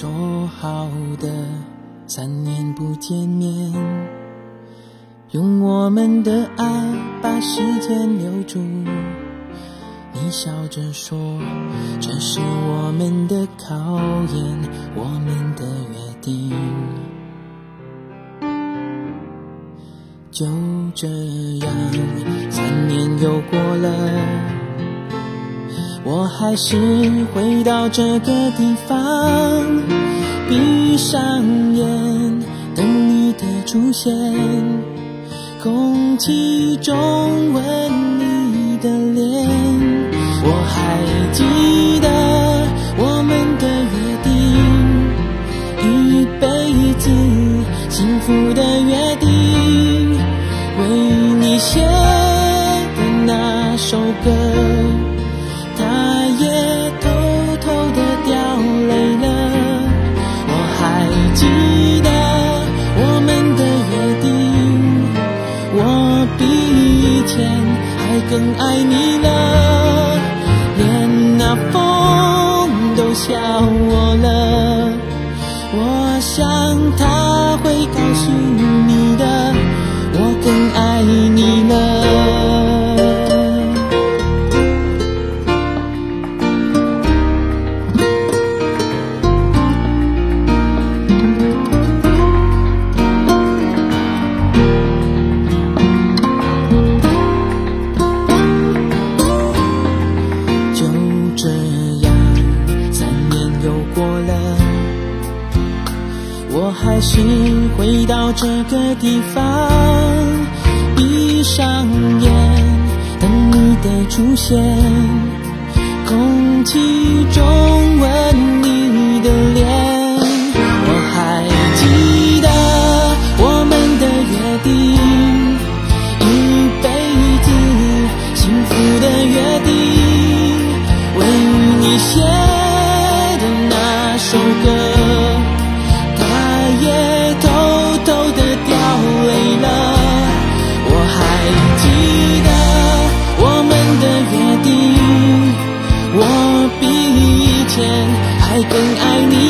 说好的三年不见面用我们的爱把时间留住。你笑着说这是我们的考验我们的约定。就这样三年又过了。我还是回到这个地方，闭上眼等你的出现，空气中吻你的脸，我还记得我们的约定，一辈子幸福的约定。为你写的那首歌，更爱你了，连那风都笑我了。我想他会告诉你我还是回到这个地方闭上眼等你的出现空气中吻你的脸我还记得我们的约定一辈子幸福的约定。更爱你。